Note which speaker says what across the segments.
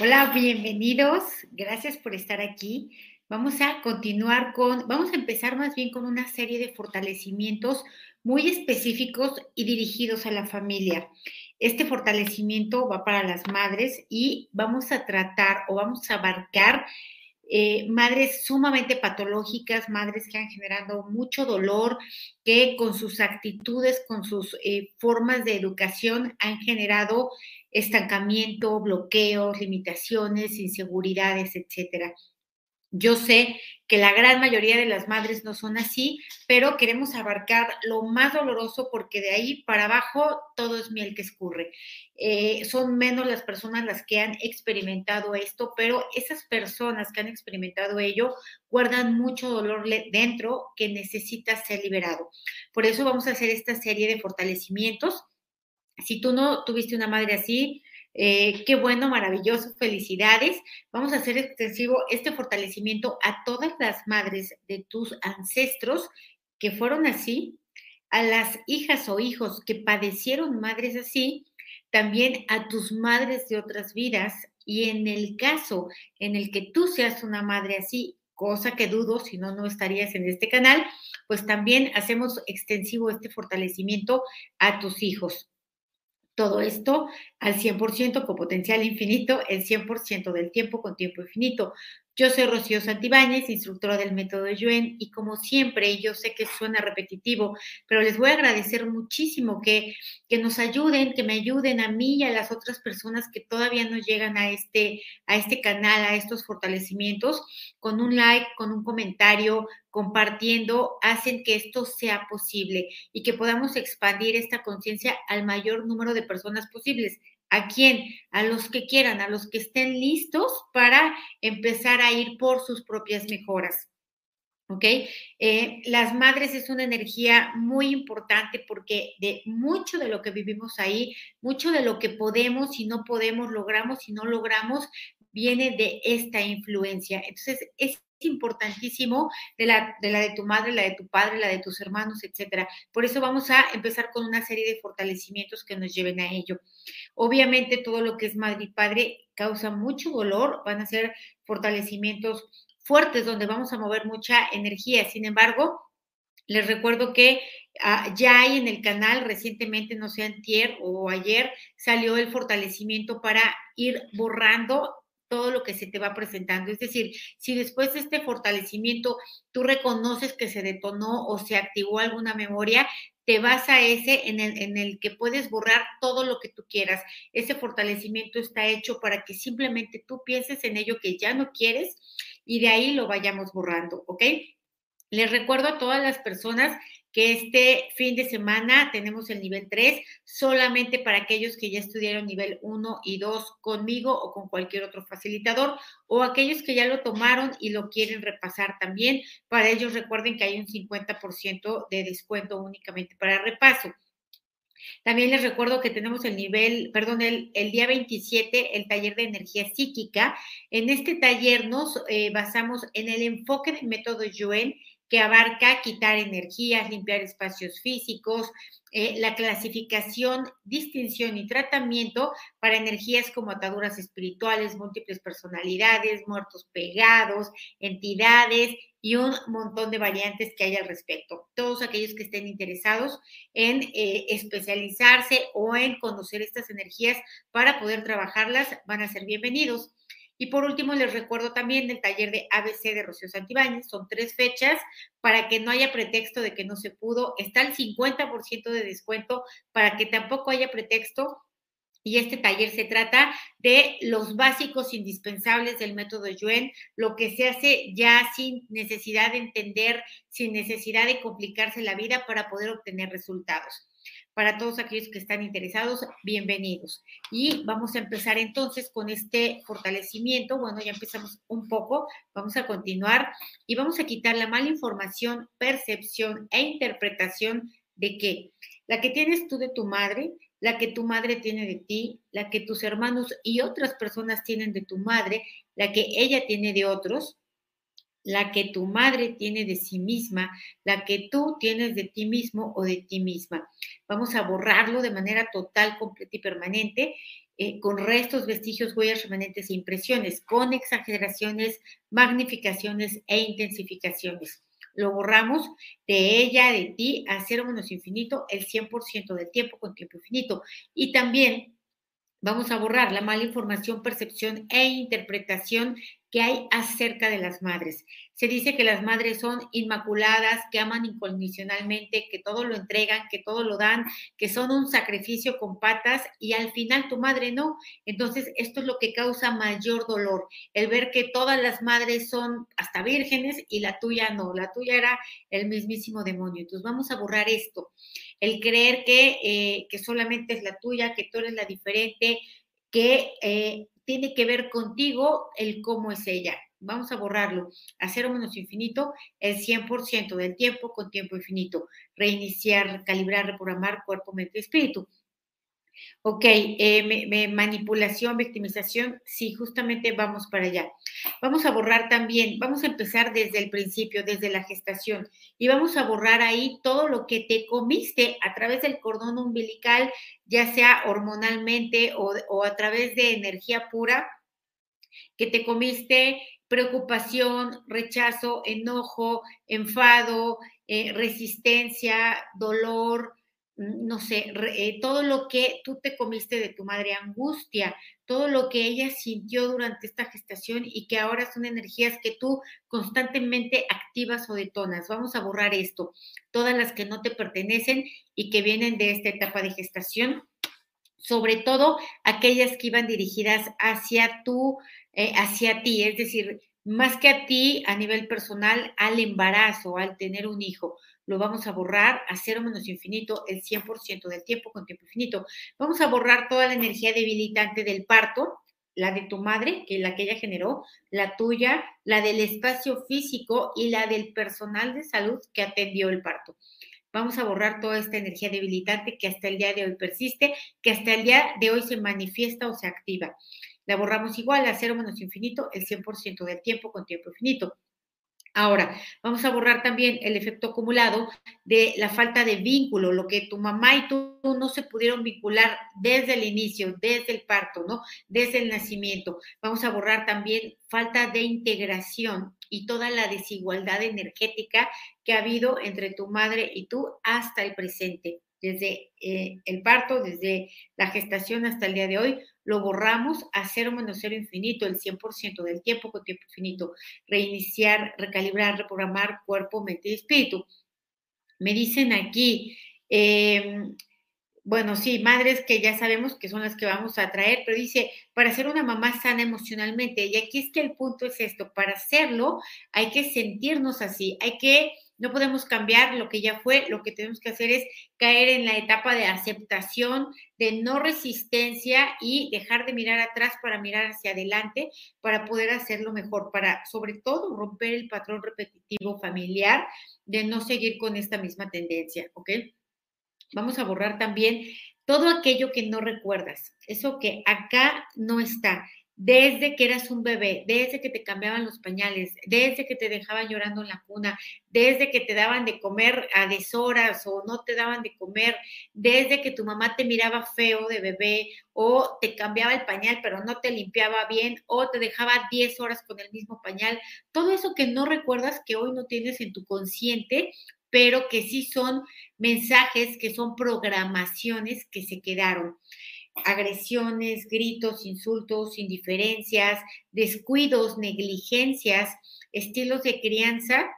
Speaker 1: Hola, bienvenidos. Gracias por estar aquí. Vamos a continuar con, vamos a empezar más bien con una serie de fortalecimientos muy específicos y dirigidos a la familia. Este fortalecimiento va para las madres y vamos a tratar o vamos a abarcar eh, madres sumamente patológicas, madres que han generado mucho dolor, que con sus actitudes, con sus eh, formas de educación han generado estancamiento, bloqueos, limitaciones, inseguridades, etcétera. Yo sé que la gran mayoría de las madres no son así, pero queremos abarcar lo más doloroso porque de ahí para abajo todo es miel que escurre. Eh, son menos las personas las que han experimentado esto, pero esas personas que han experimentado ello guardan mucho dolor dentro que necesita ser liberado. Por eso vamos a hacer esta serie de fortalecimientos. Si tú no tuviste una madre así, eh, qué bueno, maravilloso, felicidades. Vamos a hacer extensivo este fortalecimiento a todas las madres de tus ancestros que fueron así, a las hijas o hijos que padecieron madres así, también a tus madres de otras vidas y en el caso en el que tú seas una madre así, cosa que dudo, si no, no estarías en este canal, pues también hacemos extensivo este fortalecimiento a tus hijos. Todo esto al 100% con potencial infinito, el 100% del tiempo con tiempo infinito. Yo soy Rocío Santibáñez, instructora del método Yuen, y como siempre, yo sé que suena repetitivo, pero les voy a agradecer muchísimo que, que nos ayuden, que me ayuden a mí y a las otras personas que todavía no llegan a este, a este canal, a estos fortalecimientos, con un like, con un comentario, compartiendo, hacen que esto sea posible y que podamos expandir esta conciencia al mayor número de personas posibles. ¿A quién? A los que quieran, a los que estén listos para empezar a ir por sus propias mejoras. ¿Ok? Eh, las madres es una energía muy importante porque de mucho de lo que vivimos ahí, mucho de lo que podemos y no podemos, logramos y no logramos, viene de esta influencia. Entonces, es importantísimo de la, de la de tu madre, la de tu padre, la de tus hermanos, etcétera. Por eso vamos a empezar con una serie de fortalecimientos que nos lleven a ello. Obviamente, todo lo que es madre y padre causa mucho dolor, van a ser fortalecimientos fuertes donde vamos a mover mucha energía. Sin embargo, les recuerdo que ah, ya hay en el canal recientemente, no sé, antier o ayer, salió el fortalecimiento para ir borrando todo lo que se te va presentando. Es decir, si después de este fortalecimiento tú reconoces que se detonó o se activó alguna memoria, te vas a ese en el, que puedes borrar todo lo que tú quieras. Ese fortalecimiento está hecho para que simplemente tú pienses en ello que ya no quieres y de ahí lo vayamos borrando, ¿ok? Les recuerdo a todas las personas que este fin de semana tenemos el nivel 3 solamente para aquellos que ya estudiaron nivel 1 y 2 conmigo o con cualquier otro facilitador o aquellos que ya lo tomaron y lo quieren repasar también. Para ellos recuerden que hay un 50% de descuento únicamente para repaso. También les recuerdo que tenemos el nivel, perdón, el, día 27, el taller de energía psíquica. En este taller nos eh, basamos en el enfoque del método Yuen que abarca quitar energías, limpiar espacios físicos, eh, la clasificación, distinción y tratamiento para energías como ataduras espirituales, múltiples personalidades, muertos pegados, entidades y un montón de variantes que hay al respecto. Todos aquellos que estén interesados en eh, especializarse o en conocer estas energías para poder trabajarlas van a ser bienvenidos. Y por último, les recuerdo también el taller de ABC de Rocío Santibáñez. Son tres fechas para que no haya pretexto de que no se pudo. Está el 50% de descuento para que tampoco haya pretexto. Y este taller se trata de los básicos indispensables del método Yuen, lo que se hace ya sin necesidad de entender, sin necesidad de complicarse la vida para poder obtener resultados. Para todos aquellos que están interesados, bienvenidos. Y vamos a empezar entonces con este fortalecimiento. Bueno, ya empezamos un poco, vamos a continuar y vamos a quitar la mala información, percepción e interpretación de que la que tienes tú de tu madre, la que tu madre tiene de ti, la que tus hermanos y otras personas tienen de tu madre, la que ella tiene de otros, la que tu madre tiene de sí misma, la que tú tienes de ti mismo o de ti misma. Vamos a borrarlo de manera total, completa y permanente. eh, con restos, vestigios, huellas, remanentes e impresiones, con exageraciones, magnificaciones e intensificaciones. Lo borramos de ella, de ti, a cero menos infinito, el 100% del tiempo con tiempo infinito. Y también vamos a borrar la mala información, percepción e interpretación que hay acerca de las madres. Se dice que las madres son inmaculadas, que aman incondicionalmente, que todo lo entregan, que todo lo dan, que son un sacrificio con patas y al final tu madre no. Entonces, esto es lo que causa mayor dolor, el ver que todas las madres son hasta vírgenes y la tuya no, la tuya era el mismísimo demonio. Entonces, vamos a borrar esto, el creer que, eh, que solamente es la tuya, que tú eres la diferente, que eh, tiene que ver contigo el cómo es ella. Vamos a borrarlo. A cero menos infinito, el 100% del tiempo con tiempo infinito. Reiniciar, calibrar, reprogramar cuerpo, mente y espíritu. Ok, eh, manipulación, victimización, sí, justamente vamos para allá. Vamos a borrar también, vamos a empezar desde el principio, desde la gestación, y vamos a borrar ahí todo lo que te comiste a través del cordón umbilical, ya sea hormonalmente o, a través de energía pura, que te comiste preocupación, rechazo, enojo, enfado, eh, resistencia, dolor, no sé, eh, todo lo que tú te comiste de tu madre, angustia, todo lo que ella sintió durante esta gestación y que ahora son energías que tú constantemente activas o detonas. Vamos a borrar esto, todas las que no te pertenecen y que vienen de esta etapa de gestación, sobre todo aquellas que iban dirigidas hacia tú, eh, hacia ti, es decir, más que a ti a nivel personal, al embarazo, al tener un hijo lo vamos a borrar a cero menos infinito el 100% del tiempo con tiempo infinito. Vamos a borrar toda la energía debilitante del parto, la de tu madre, que la que ella generó, la tuya, la del espacio físico y la del personal de salud que atendió el parto. Vamos a borrar toda esta energía debilitante que hasta el día de hoy persiste, que hasta el día de hoy se manifiesta o se activa. La borramos igual a cero menos infinito el 100% del tiempo con tiempo infinito. Ahora, vamos a borrar también el efecto acumulado de la falta de vínculo, lo que tu mamá y tú no se pudieron vincular desde el inicio, desde el parto, ¿no? Desde el nacimiento. Vamos a borrar también falta de integración y toda la desigualdad energética que ha habido entre tu madre y tú hasta el presente desde eh, el parto, desde la gestación hasta el día de hoy, lo borramos a cero menos cero infinito, el 100% del tiempo con tiempo infinito. Reiniciar, recalibrar, reprogramar cuerpo, mente y espíritu. Me dicen aquí, em, bueno, sí, madres que ya sabemos que son las que vamos a traer, pero dice, para ser una mamá sana emocionalmente, y aquí es que el punto es esto, para hacerlo hay que sentirnos así, hay que no podemos cambiar lo que ya fue, lo que tenemos que hacer es caer en la etapa de aceptación, de no resistencia y dejar de mirar atrás para mirar hacia adelante, para poder hacerlo mejor, para sobre todo romper el patrón repetitivo familiar de no seguir con esta misma tendencia, ¿ok? Vamos a borrar también todo aquello que no recuerdas, eso que acá no está desde que eras un bebé, desde que te cambiaban los pañales, desde que te dejaban llorando en la cuna, desde que te daban de comer a deshoras o no te daban de comer, desde que tu mamá te miraba feo de bebé o te cambiaba el pañal pero no te limpiaba bien o te dejaba 10 horas con el mismo pañal, todo eso que no recuerdas que hoy no tienes en tu consciente, pero que sí son mensajes, que son programaciones que se quedaron agresiones, gritos, insultos, indiferencias, descuidos, negligencias, estilos de crianza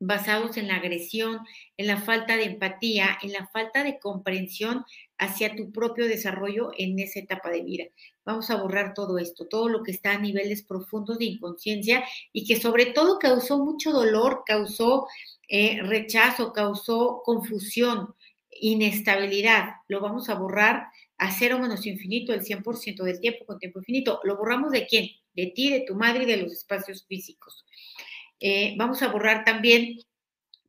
Speaker 1: basados en la agresión, en la falta de empatía, en la falta de comprensión hacia tu propio desarrollo en esa etapa de vida. Vamos a borrar todo esto, todo lo que está a niveles profundos de inconsciencia y que sobre todo causó mucho dolor, causó eh, rechazo, causó confusión, inestabilidad. Lo vamos a borrar a cero menos infinito el 100% del tiempo con tiempo infinito. ¿Lo borramos de quién? De ti, de tu madre y de los espacios físicos. Eh, vamos a borrar también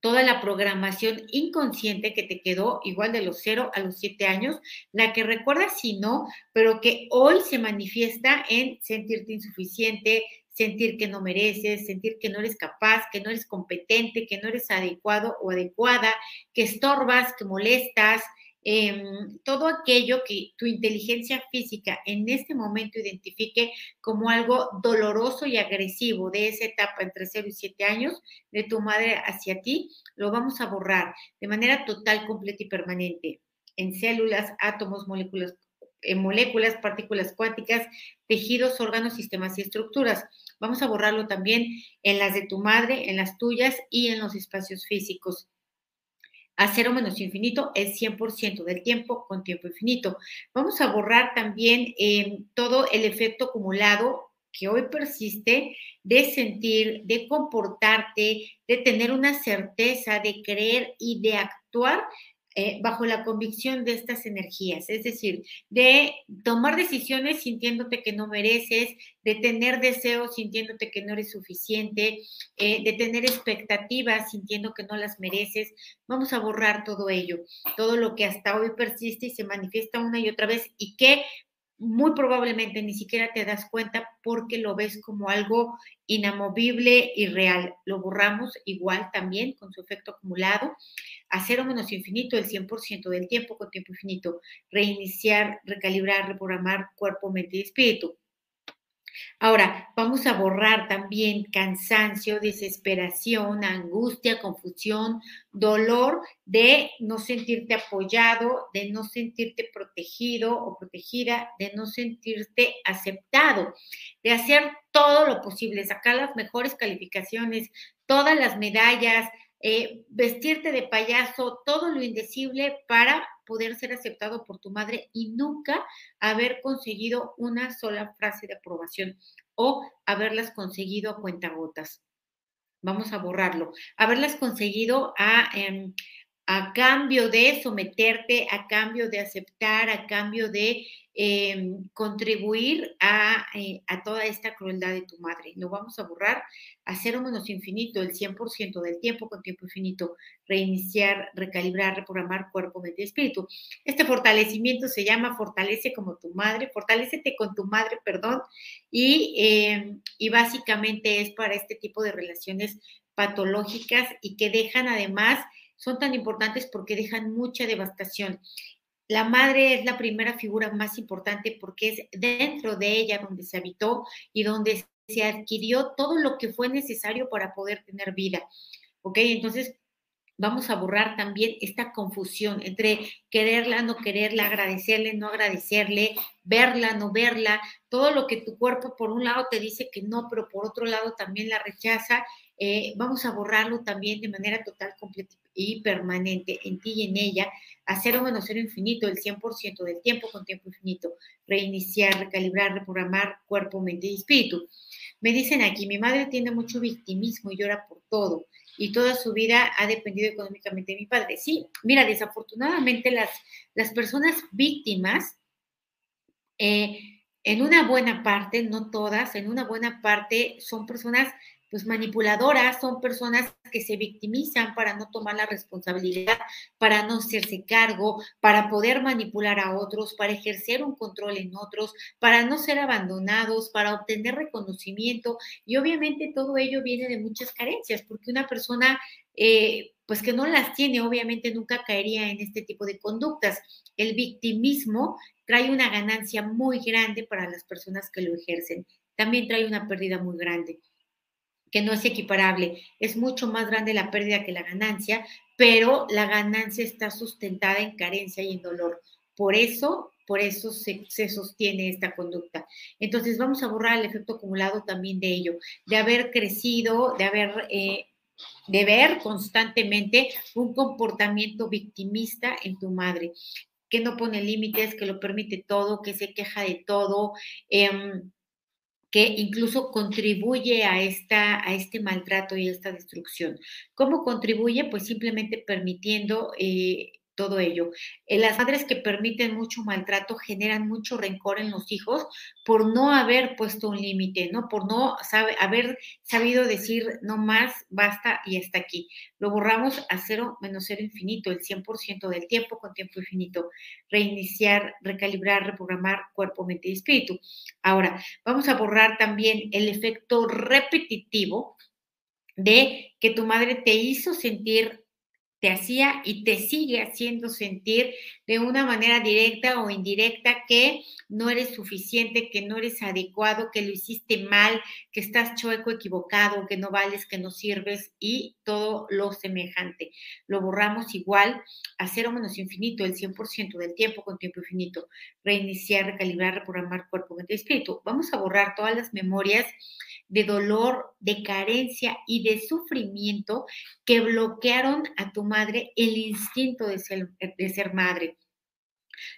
Speaker 1: toda la programación inconsciente que te quedó igual de los 0 a los 7 años, la que recuerdas si no, pero que hoy se manifiesta en sentirte insuficiente, sentir que no mereces, sentir que no eres capaz, que no eres competente, que no eres adecuado o adecuada, que estorbas, que molestas, em, todo aquello que tu inteligencia física en este momento identifique como algo doloroso y agresivo de esa etapa entre 0 y 7 años de tu madre hacia ti, lo vamos a borrar de manera total, completa y permanente en células, átomos, moléculas, en moléculas, partículas cuánticas, tejidos, órganos, sistemas y estructuras. Vamos a borrarlo también en las de tu madre, en las tuyas y en los espacios físicos. A cero menos infinito es 100% del tiempo con tiempo infinito. Vamos a borrar también eh, todo el efecto acumulado que hoy persiste de sentir, de comportarte, de tener una certeza, de creer y de actuar eh, bajo la convicción de estas energías, es decir, de tomar decisiones sintiéndote que no mereces, de tener deseos sintiéndote que no eres suficiente, eh, de tener expectativas sintiendo que no las mereces. Vamos a borrar todo ello, todo lo que hasta hoy persiste y se manifiesta una y otra vez y que muy probablemente ni siquiera te das cuenta porque lo ves como algo inamovible y real. Lo borramos igual también con su efecto acumulado a cero menos infinito el 100% del tiempo con tiempo infinito. Reiniciar, recalibrar, reprogramar cuerpo, mente y espíritu. Ahora, vamos a borrar también cansancio, desesperación, angustia, confusión, dolor de no sentirte apoyado, de no sentirte protegido o protegida, de no sentirte aceptado, de hacer todo lo posible, sacar las mejores calificaciones, todas las medallas, eh, vestirte de payaso, todo lo indecible para poder ser aceptado por tu madre y nunca haber conseguido una sola frase de aprobación o haberlas conseguido a cuentagotas. Vamos a borrarlo. Haberlas conseguido a, em, a cambio de someterte, a cambio de aceptar, a cambio de Em, contribuir eh, a, toda esta crueldad de tu madre. Lo vamos a borrar a cero menos infinito, el 100% del tiempo con tiempo infinito, reiniciar, recalibrar, reprogramar cuerpo, mente y espíritu. Este fortalecimiento se llama fortalece como tu madre, fortalecete con tu madre, perdón, y, em, y básicamente es para este tipo de relaciones patológicas y que dejan además son tan importantes porque dejan mucha devastación. La madre es la primera figura más importante porque es dentro de ella donde se habitó y donde se adquirió todo lo que fue necesario para poder tener vida. ¿Ok? Entonces, vamos a borrar también esta confusión entre quererla, no quererla, agradecerle, no agradecerle, verla, no verla, todo lo que tu cuerpo por un lado te dice que no, pero por otro lado también la rechaza, eh, vamos a borrarlo también de manera total, completa y permanente en ti y en ella, a cero menos cero infinito, el 100% del tiempo con tiempo infinito, reiniciar, recalibrar, reprogramar cuerpo, mente y espíritu. Me dicen aquí, mi madre tiene mucho victimismo y llora por todo y toda su vida ha dependido económicamente de mi padre. Sí, mira, desafortunadamente las, las personas víctimas, eh, en una buena parte, no todas, en una buena parte son personas pues manipuladoras, son personas que se victimizan para no tomar la responsabilidad, para no hacerse cargo, para poder manipular a otros, para ejercer un control en otros, para no ser abandonados, para obtener reconocimiento. Y obviamente todo ello viene de muchas carencias, porque una persona... Eh, pues que no las tiene, obviamente nunca caería en este tipo de conductas. El victimismo trae una ganancia muy grande para las personas que lo ejercen. También trae una pérdida muy grande que no es equiparable. Es mucho más grande la pérdida que la ganancia, pero la ganancia está sustentada en carencia y en dolor. Por eso, por eso se, sostiene esta conducta. Entonces, vamos a borrar el efecto acumulado también de ello, de haber crecido, de haber... Eh, de ver constantemente un comportamiento victimista en tu madre, que no pone límites, que lo permite todo, que se queja de todo, em, que incluso contribuye a, esta, a este maltrato y a esta destrucción. ¿Cómo contribuye? Pues simplemente permitiendo eh, todo ello. Eh, las madres que permiten mucho maltrato generan mucho rencor en los hijos por no haber puesto un límite, ¿no? Por no haber sabido decir no más, basta y hasta aquí. Lo borramos a cero menos cero infinito, el 100% del tiempo con tiempo infinito. Reiniciar, recalibrar, reprogramar cuerpo, mente y espíritu. Ahora, vamos a borrar también el efecto repetitivo de que tu madre te hizo sentir te hacía y te sigue haciendo sentir de una manera directa o indirecta que no eres suficiente, que no eres adecuado, que lo hiciste mal, que estás chueco, equivocado, que no vales, que no sirves y todo lo semejante. Lo borramos igual a cero menos infinito, el 100% del tiempo con tiempo infinito. Reiniciar, recalibrar, reprogramar cuerpo, mente y espíritu. Vamos a borrar todas las memorias de dolor, de carencia y de sufrimiento que bloquearon a tu madre el instinto de ser, de ser madre.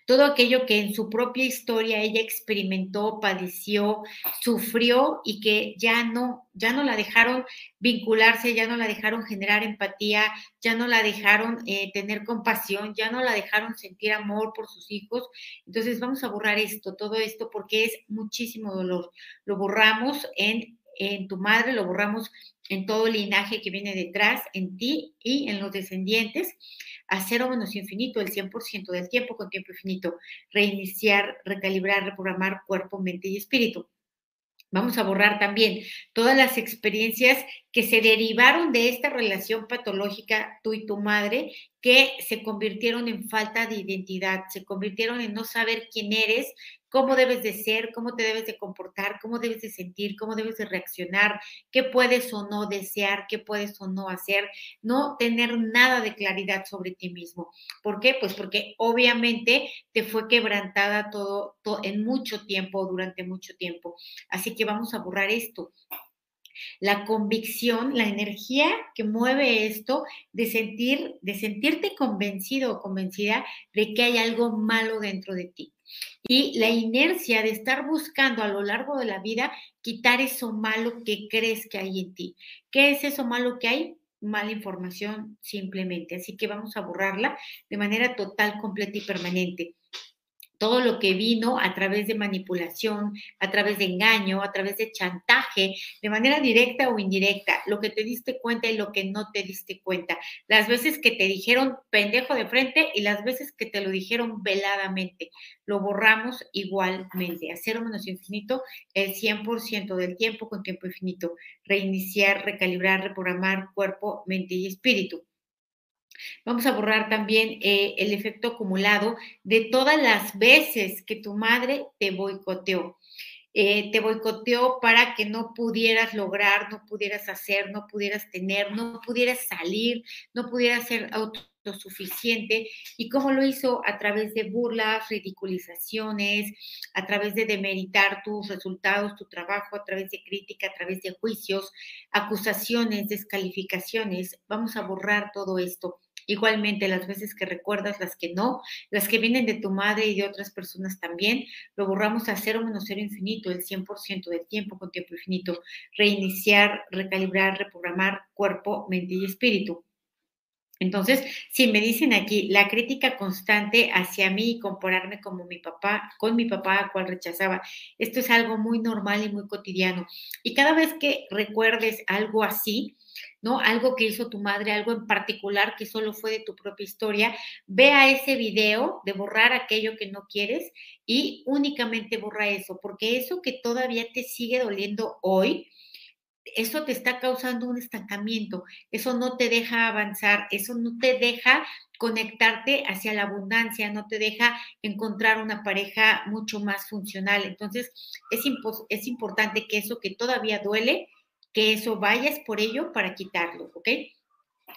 Speaker 1: Todo aquello que en su propia historia ella experimentó, padeció, sufrió y que ya no, ya no la dejaron vincularse, ya no la dejaron generar empatía, ya no la dejaron eh, tener compasión, ya no la dejaron sentir amor por sus hijos. Entonces vamos a borrar esto, todo esto, porque es muchísimo dolor. Lo borramos en en tu madre, lo borramos en todo el linaje que viene detrás, en ti y en los descendientes, a cero menos infinito, el 100% del tiempo con tiempo infinito, reiniciar, recalibrar, reprogramar cuerpo, mente y espíritu. Vamos a borrar también todas las experiencias que se derivaron de esta relación patológica tú y tu madre, que se convirtieron en falta de identidad, se convirtieron en no saber quién eres, cómo debes de ser, cómo te debes de comportar, cómo debes de sentir, cómo debes de reaccionar, qué puedes o no desear, qué puedes o no hacer, no tener nada de claridad sobre ti mismo. ¿Por qué? Pues porque obviamente te fue quebrantada todo, en mucho tiempo, durante mucho tiempo. Así que vamos a borrar esto. La convicción, la energía que mueve esto de sentir, de sentirte convencido o convencida de que hay algo malo dentro de ti y la inercia de estar buscando a lo largo de la vida quitar eso malo que crees que hay en ti. ¿Qué es eso malo que hay? Mala información simplemente. Así que vamos a borrarla de manera total, completa y permanente todo lo que vino a través de manipulación, a través de engaño, a través de chantaje, de manera directa o indirecta, lo que te diste cuenta y lo que no te diste cuenta, las veces que te dijeron pendejo de frente y las veces que te lo dijeron veladamente, lo borramos igualmente, a cero menos infinito el 100% del tiempo con tiempo infinito, reiniciar, recalibrar, reprogramar cuerpo, mente y espíritu. Vamos a borrar también eh, el efecto acumulado de todas las veces que tu madre te boicoteó. Eh, te boicoteó para que no pudieras lograr, no pudieras hacer, no pudieras tener, no pudieras salir, no pudieras ser autosuficiente. ¿Y cómo lo hizo? A través de burlas, ridiculizaciones, a través de demeritar tus resultados, tu trabajo, a través de crítica, a través de juicios, acusaciones, descalificaciones. Vamos a borrar todo esto Igualmente, las veces que recuerdas, las que no, las que vienen de tu madre y de otras personas también, lo borramos a cero menos cero infinito, el 100% del tiempo con tiempo infinito. Reiniciar, recalibrar, reprogramar cuerpo, mente y espíritu. Entonces, si me dicen aquí la crítica constante hacia mí y compararme como mi papá, con mi papá, cual rechazaba, esto es algo muy normal y muy cotidiano. Y cada vez que recuerdes algo así, ¿no? Algo que hizo tu madre, algo en particular que solo fue de tu propia historia, vea ese video de borrar aquello que no quieres y únicamente borra eso, porque eso que todavía te sigue doliendo hoy, eso te está causando un estancamiento, eso no te deja avanzar, eso no te deja conectarte hacia la abundancia, no te deja encontrar una pareja mucho más funcional. Entonces, es, es importante que eso que todavía duele, que eso vayas por ello para quitarlo, ¿ok?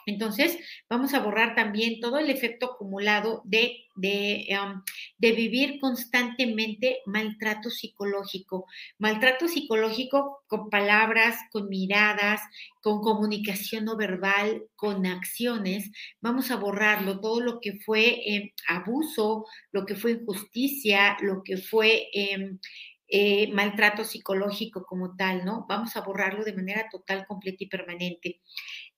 Speaker 1: Entonces, vamos a borrar también todo el efecto acumulado de, de, de, vivir constantemente maltrato psicológico. Maltrato psicológico con palabras, con miradas, con comunicación no verbal, con acciones. Vamos a borrarlo, todo lo que fue eh, abuso, lo que fue injusticia, lo que fue... Eh, eh, maltrato psicológico como tal, ¿no? Vamos a borrarlo de manera total, completa y permanente.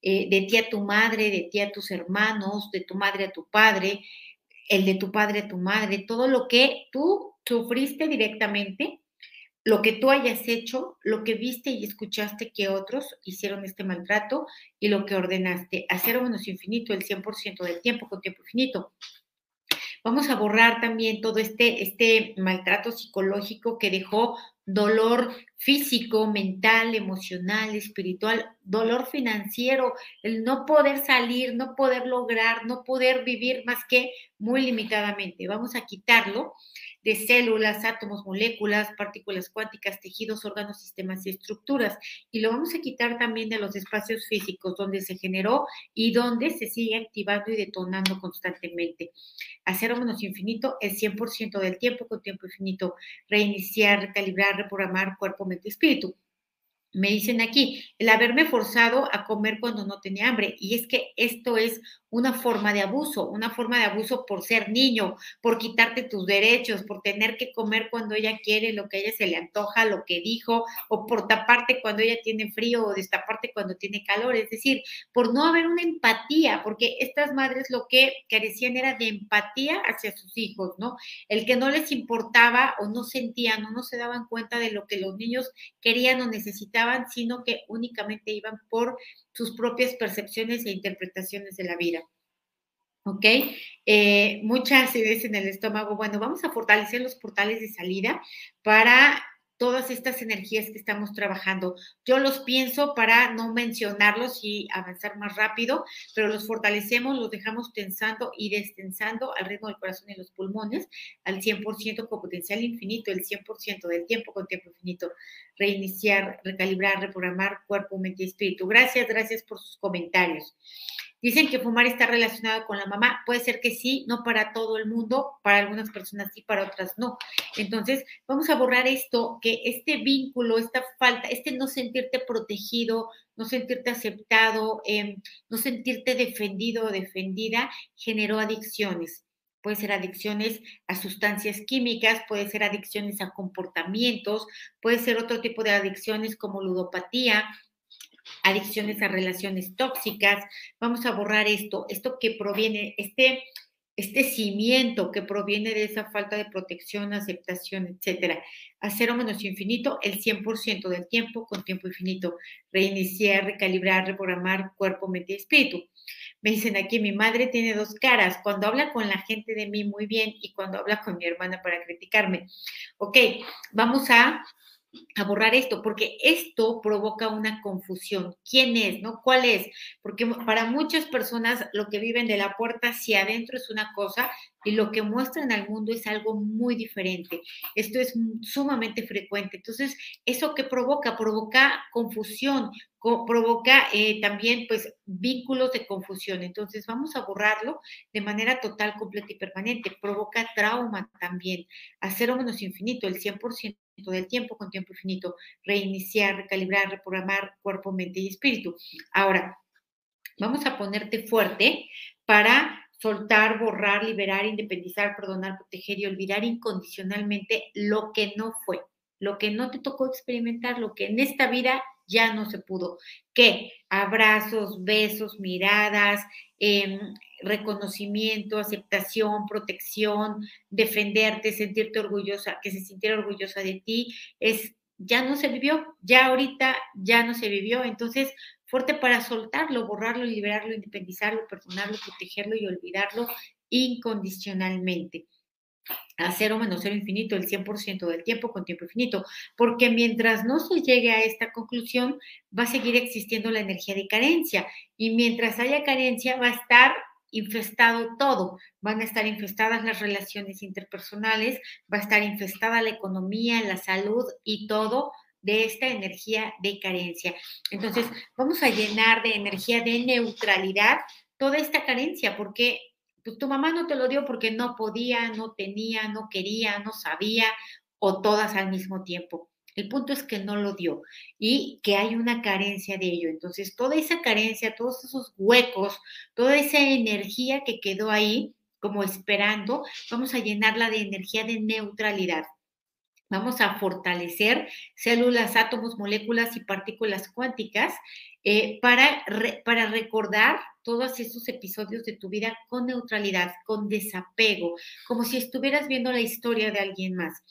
Speaker 1: Eh, de ti a tu madre, de ti a tus hermanos, de tu madre a tu padre, el de tu padre a tu madre, todo lo que tú sufriste directamente, lo que tú hayas hecho, lo que viste y escuchaste que otros hicieron este maltrato y lo que ordenaste. Hacer menos infinito el 100% del tiempo con tiempo infinito. Vamos a borrar también todo este, este maltrato psicológico que dejó dolor físico, mental, emocional, espiritual, dolor financiero, el no poder salir, no poder lograr, no poder vivir más que muy limitadamente. Vamos a quitarlo de células, átomos, moléculas, partículas cuánticas, tejidos, órganos, sistemas y estructuras. Y lo vamos a quitar también de los espacios físicos donde se generó y donde se sigue activando y detonando constantemente. Hacer menos infinito es 100% del tiempo con tiempo infinito. Reiniciar, recalibrar, reprogramar cuerpo, mente, espíritu me dicen aquí, el haberme forzado a comer cuando no tenía hambre. Y es que esto es una forma de abuso, una forma de abuso por ser niño, por quitarte tus derechos, por tener que comer cuando ella quiere, lo que a ella se le antoja, lo que dijo, o por taparte cuando ella tiene frío o destaparte cuando tiene calor. Es decir, por no haber una empatía, porque estas madres lo que carecían era de empatía hacia sus hijos, ¿no? El que no les importaba o no sentían o no se daban cuenta de lo que los niños querían o necesitaban, sino que únicamente iban por sus propias percepciones e interpretaciones de la vida. ¿Ok? Eh, mucha acidez en el estómago. Bueno, vamos a fortalecer los portales de salida para todas estas energías que estamos trabajando. Yo los pienso para no mencionarlos y avanzar más rápido, pero los fortalecemos, los dejamos tensando y destensando al ritmo del corazón y los pulmones al 100% con potencial infinito, el 100% del tiempo con tiempo infinito. Reiniciar, recalibrar, reprogramar cuerpo, mente y espíritu. Gracias, gracias por sus comentarios. Dicen que fumar está relacionado con la mamá. Puede ser que sí, no para todo el mundo, para algunas personas sí, para otras no. Entonces, vamos a borrar esto, que este vínculo, esta falta, este no sentirte protegido, no sentirte aceptado, em, no sentirte defendido o defendida, generó adicciones. Puede ser adicciones a sustancias químicas, puede ser adicciones a comportamientos, puede ser otro tipo de adicciones como ludopatía, adicciones a relaciones tóxicas. Vamos a borrar esto, esto que proviene, este, este cimiento que proviene de esa falta de protección, aceptación, etcétera. A cero menos infinito, el 100% del tiempo con tiempo infinito. Reiniciar, recalibrar, reprogramar cuerpo, mente y espíritu. Me dicen aquí, mi madre tiene dos caras, cuando habla con la gente de mí muy bien y cuando habla con mi hermana para criticarme. Ok, vamos a a borrar esto, porque esto provoca una confusión. ¿Quién es? ¿No? ¿Cuál es? Porque para muchas personas lo que viven de la puerta hacia adentro es una cosa y lo que muestran al mundo es algo muy diferente. Esto es sumamente frecuente. Entonces, ¿eso qué provoca? Provoca confusión, provoca eh, también pues vínculos de confusión. Entonces, vamos a borrarlo de manera total, completa y permanente. Provoca trauma también. A cero menos infinito, el 100% del tiempo con tiempo infinito, reiniciar, recalibrar, reprogramar cuerpo, mente y espíritu. Ahora, vamos a ponerte fuerte para soltar, borrar, liberar, independizar, perdonar, proteger y olvidar incondicionalmente lo que no fue, lo que no te tocó experimentar, lo que en esta vida ya no se pudo. ¿Qué? Abrazos, besos, miradas, em, reconocimiento, aceptación, protección, defenderte, sentirte orgullosa, que se sintiera orgullosa de ti, es ya no se vivió, ya ahorita ya no se vivió, entonces fuerte para soltarlo, borrarlo, liberarlo, independizarlo, perdonarlo, protegerlo y olvidarlo incondicionalmente a cero menos cero infinito, el 100% del tiempo con tiempo infinito, porque mientras no se llegue a esta conclusión, va a seguir existiendo la energía de carencia y mientras haya carencia va a estar infestado todo, van a estar infestadas las relaciones interpersonales, va a estar infestada la economía, la salud y todo de esta energía de carencia. Entonces, vamos a llenar de energía de neutralidad toda esta carencia, porque pues, tu mamá no te lo dio porque no podía, no tenía, no quería, no sabía, o todas al mismo tiempo. El punto es que no lo dio y que hay una carencia de ello. Entonces, toda esa carencia, todos esos huecos, toda esa energía que quedó ahí como esperando, vamos a llenarla de energía de neutralidad. Vamos a fortalecer células, átomos, moléculas y partículas cuánticas eh, para, para recordar todos esos episodios de tu vida con neutralidad, con desapego, como si estuvieras viendo la historia de alguien más.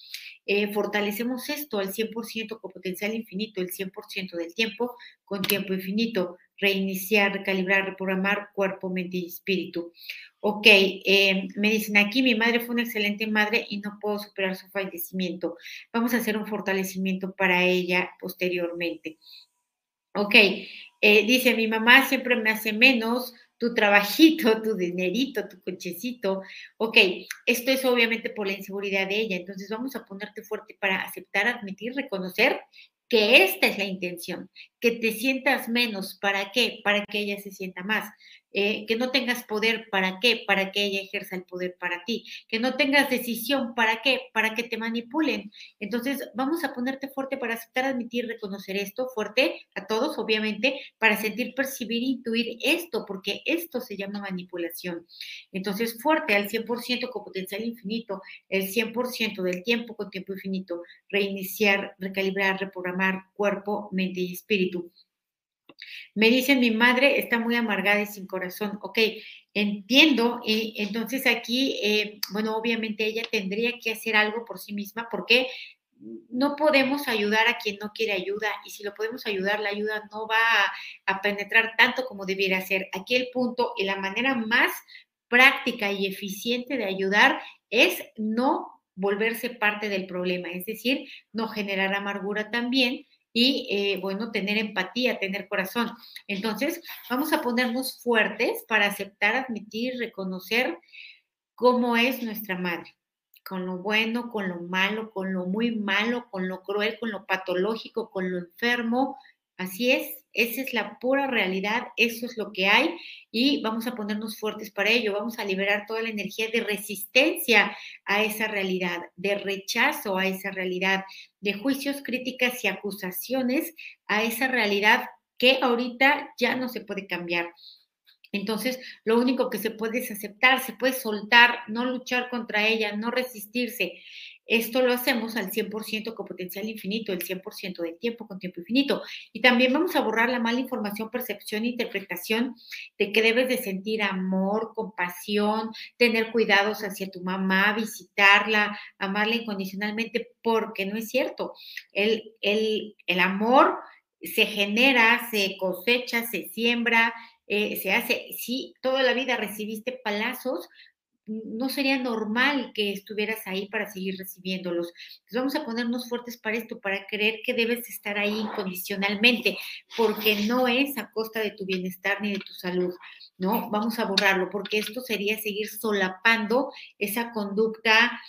Speaker 1: Eh, fortalecemos esto al 100% con potencial infinito, el 100% del tiempo con tiempo infinito, reiniciar, recalibrar, reprogramar cuerpo, mente y espíritu. Ok, eh, me dicen aquí, mi madre fue una excelente madre y no puedo superar su fallecimiento. Vamos a hacer un fortalecimiento para ella posteriormente. Ok, eh, dice, mi mamá siempre me hace menos, tu trabajito, tu dinerito, tu cochecito. Ok, esto es obviamente por la inseguridad de ella. Entonces vamos a ponerte fuerte para aceptar, admitir, reconocer que esta es la intención, que te sientas menos. ¿Para qué? Para que ella se sienta más. Eh, que no tengas poder, ¿para qué? Para que ella ejerza el poder para ti, que no tengas decisión, ¿para qué? Para que te manipulen. Entonces, vamos a ponerte fuerte para aceptar, admitir, reconocer esto, fuerte a todos, obviamente, para sentir, percibir, intuir esto, porque esto se llama manipulación. Entonces, fuerte al 100% con potencial infinito, el 100% del tiempo con tiempo infinito, reiniciar, recalibrar, reprogramar cuerpo, mente y espíritu. Me dice mi madre está muy amargada y sin corazón. Ok, entiendo. Y entonces aquí, eh, bueno, obviamente ella tendría que hacer algo por sí misma porque no podemos ayudar a quien no quiere ayuda y si lo podemos ayudar, la ayuda no va a, a penetrar tanto como debiera ser. Aquí el punto y la manera más práctica y eficiente de ayudar es no volverse parte del problema, es decir, no generar amargura también, y, eh, bueno, tener empatía, tener corazón. Entonces, vamos a ponernos fuertes para aceptar, admitir, reconocer cómo es nuestra madre, con lo bueno, con lo malo, con lo muy malo, con lo cruel, con lo patológico, con lo enfermo. Así es, esa es la pura realidad, eso es lo que hay y vamos a ponernos fuertes para ello, vamos a liberar toda la energía de resistencia a esa realidad, de rechazo a esa realidad, de juicios, críticas y acusaciones a esa realidad que ahorita ya no se puede cambiar. Entonces, lo único que se puede es aceptar, se puede soltar, no luchar contra ella, no resistirse. Esto lo hacemos al 100% con potencial infinito, el 100% del tiempo con tiempo infinito. Y también vamos a borrar la mala información, percepción e interpretación de que debes de sentir amor, compasión, tener cuidados hacia tu mamá, visitarla, amarla incondicionalmente, porque no es cierto. El, el, el amor se genera, se cosecha, se siembra, eh, se hace, si toda la vida recibiste palazos, no sería normal que estuvieras ahí para seguir recibiéndolos. Entonces vamos a ponernos fuertes para esto, para creer que debes estar ahí incondicionalmente, porque no es a costa de tu bienestar ni de tu salud, ¿no? Vamos a borrarlo, porque esto sería seguir solapando esa conducta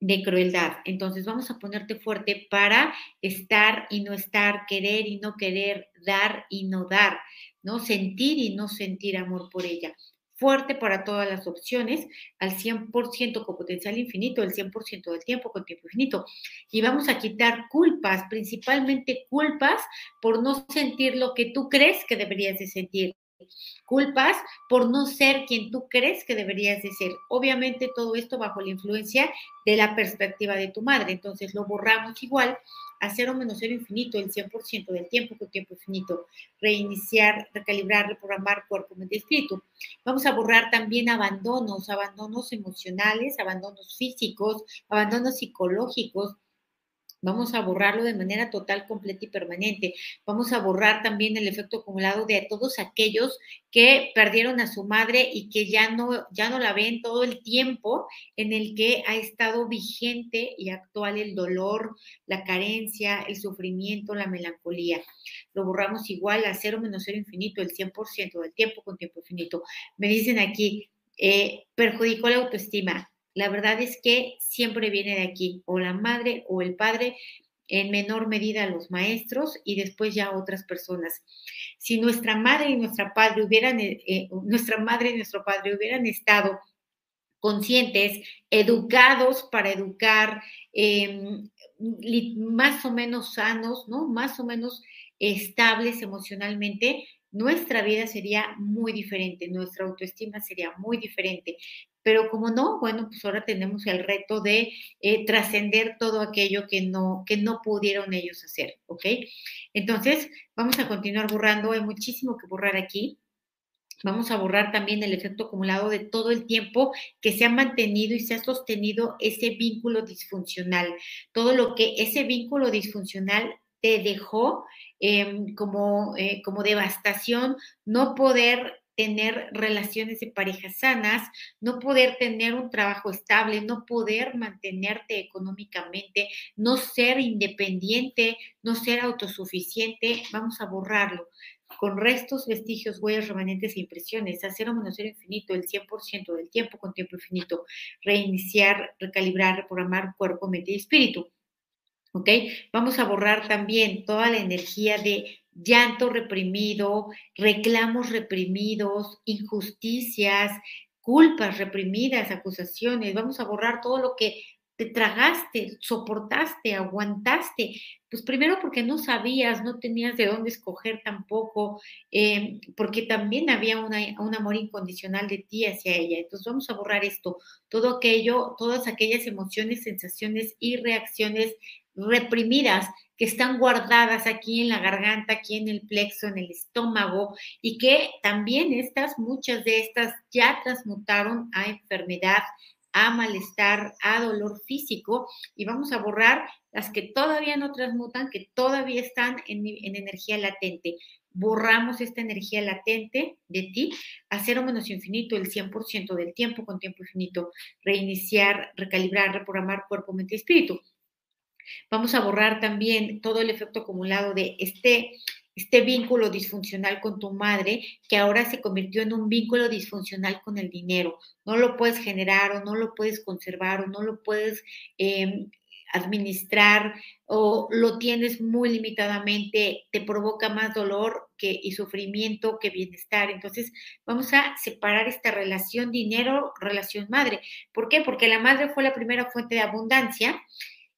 Speaker 1: de crueldad. Entonces vamos a ponerte fuerte para estar y no estar, querer y no querer, dar y no dar, ¿no? Sentir y no sentir amor por ella fuerte para todas las opciones, al 100% con potencial infinito, el 100% del tiempo con tiempo infinito. Y vamos a quitar culpas, principalmente culpas por no sentir lo que tú crees que deberías de sentir culpas por no ser quien tú crees que deberías de ser. Obviamente todo esto bajo la influencia de la perspectiva de tu madre. Entonces lo borramos igual a cero menos cero infinito, el 100% del tiempo con tiempo infinito. Reiniciar, recalibrar, reprogramar cuerpo, mente y espíritu. Vamos a borrar también abandonos, abandonos emocionales, abandonos físicos, abandonos psicológicos, Vamos a borrarlo de manera total, completa y permanente. Vamos a borrar también el efecto acumulado de todos aquellos que perdieron a su madre y que ya no, ya no la ven todo el tiempo en el que ha estado vigente y actual el dolor, la carencia, el sufrimiento, la melancolía. Lo borramos igual a cero menos cero infinito, el 100% del tiempo con tiempo infinito. Me dicen aquí, eh, perjudicó la autoestima la verdad es que siempre viene de aquí, o la madre o el padre, en menor medida los maestros y después ya otras personas. Si nuestra madre y nuestra padre hubieran, eh, eh, nuestra madre y nuestro padre hubieran estado conscientes, educados para educar, em, más o menos sanos, ¿no? Más o menos estables emocionalmente, nuestra vida sería muy diferente, nuestra autoestima sería muy diferente. Pero como no, bueno, pues ahora tenemos el reto de eh, trascender todo aquello que no, que no pudieron ellos hacer, ¿ok? Entonces, vamos a continuar borrando, hay muchísimo que borrar aquí. Vamos a borrar también el efecto acumulado de todo el tiempo que se ha mantenido y se ha sostenido ese vínculo disfuncional. Todo lo que ese vínculo disfuncional te dejó em, como, eh, como devastación, no poder tener relaciones de pareja sanas, no poder tener un trabajo estable, no poder mantenerte económicamente, no ser independiente, no ser autosuficiente, vamos a borrarlo con restos, vestigios, huellas, remanentes e impresiones, hacer un monosero infinito el 100% del tiempo con tiempo infinito, reiniciar, recalibrar, reprogramar cuerpo, mente y espíritu. ¿Ok? Vamos a borrar también toda la energía de llanto reprimido, reclamos reprimidos, injusticias, culpas reprimidas, acusaciones. Vamos a borrar todo lo que te tragaste, soportaste, aguantaste. Pues primero porque no sabías, no tenías de dónde escoger tampoco, em, porque también había un amor incondicional de ti hacia ella. Entonces vamos a borrar esto, todo aquello, todas aquellas emociones, sensaciones y reacciones reprimidas que están guardadas aquí en la garganta, aquí en el plexo, en el estómago, y que también estas, muchas de estas ya transmutaron a enfermedad, a malestar, a dolor físico, y vamos a borrar las que todavía no transmutan, que todavía están en, energía latente. Borramos esta energía latente de ti a cero menos infinito el 100% del tiempo con tiempo infinito. Reiniciar, recalibrar, reprogramar cuerpo, mente y espíritu. Vamos a borrar también todo el efecto acumulado de este, este vínculo disfuncional con tu madre, que ahora se convirtió en un vínculo disfuncional con el dinero. No lo puedes generar o no lo puedes conservar o no lo puedes em, administrar o lo tienes muy limitadamente, te provoca más dolor que, y sufrimiento que bienestar. Entonces, vamos a separar esta relación dinero, relación madre. ¿Por qué? Porque la madre fue la primera fuente de abundancia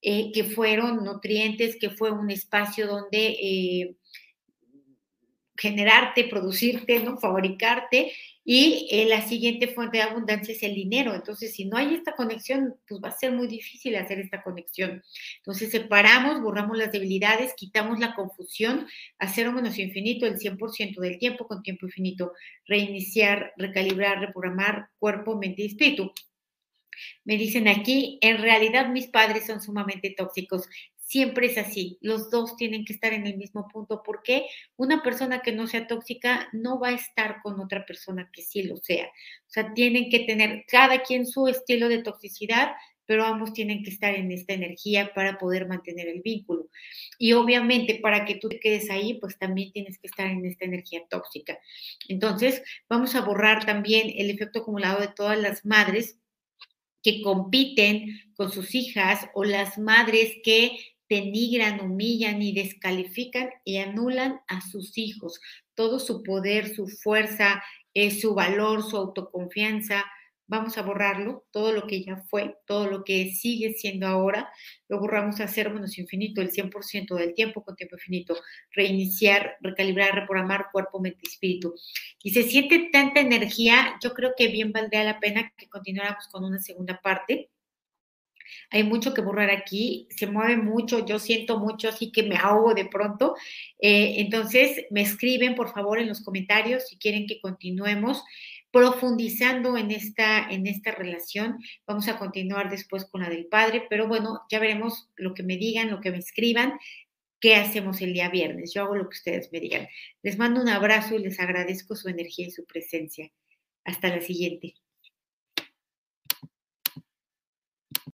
Speaker 1: eh, que fueron nutrientes, que fue un espacio donde eh, generarte, producirte, ¿no? fabricarte. Y eh, la siguiente fuente de abundancia es el dinero. Entonces, si no hay esta conexión, pues va a ser muy difícil hacer esta conexión. Entonces, separamos, borramos las debilidades, quitamos la confusión, hacer un menos infinito el 100% del tiempo con tiempo infinito, reiniciar, recalibrar, reprogramar cuerpo, mente y espíritu. Me dicen aquí, en realidad mis padres son sumamente tóxicos. Siempre es así. Los dos tienen que estar en el mismo punto porque una persona que no sea tóxica no va a estar con otra persona que sí lo sea. O sea, tienen que tener cada quien su estilo de toxicidad, pero ambos tienen que estar en esta energía para poder mantener el vínculo. Y obviamente para que tú te quedes ahí, pues también tienes que estar en esta energía tóxica. Entonces, vamos a borrar también el efecto acumulado de todas las madres que compiten con sus hijas o las madres que denigran, humillan y descalifican y anulan a sus hijos. Todo su poder, su fuerza, eh, su valor, su autoconfianza, vamos a borrarlo, todo lo que ya fue, todo lo que sigue siendo ahora, lo borramos a cero menos infinito, el 100% del tiempo con tiempo infinito, reiniciar, recalibrar, reprogramar cuerpo, mente espíritu. Y se siente tanta energía, yo creo que bien valdría la pena que continuáramos con una segunda parte. Hay mucho que borrar aquí, se mueve mucho, yo siento mucho, así que me ahogo de pronto. Eh, entonces, me escriben, por favor, en los comentarios si quieren que continuemos profundizando en esta, en esta relación. Vamos a continuar después con la del padre, pero bueno, ya veremos lo que me digan, lo que me escriban, qué hacemos el día viernes. Yo hago lo que ustedes me digan. Les mando un abrazo y les agradezco su energía y su presencia. Hasta la siguiente.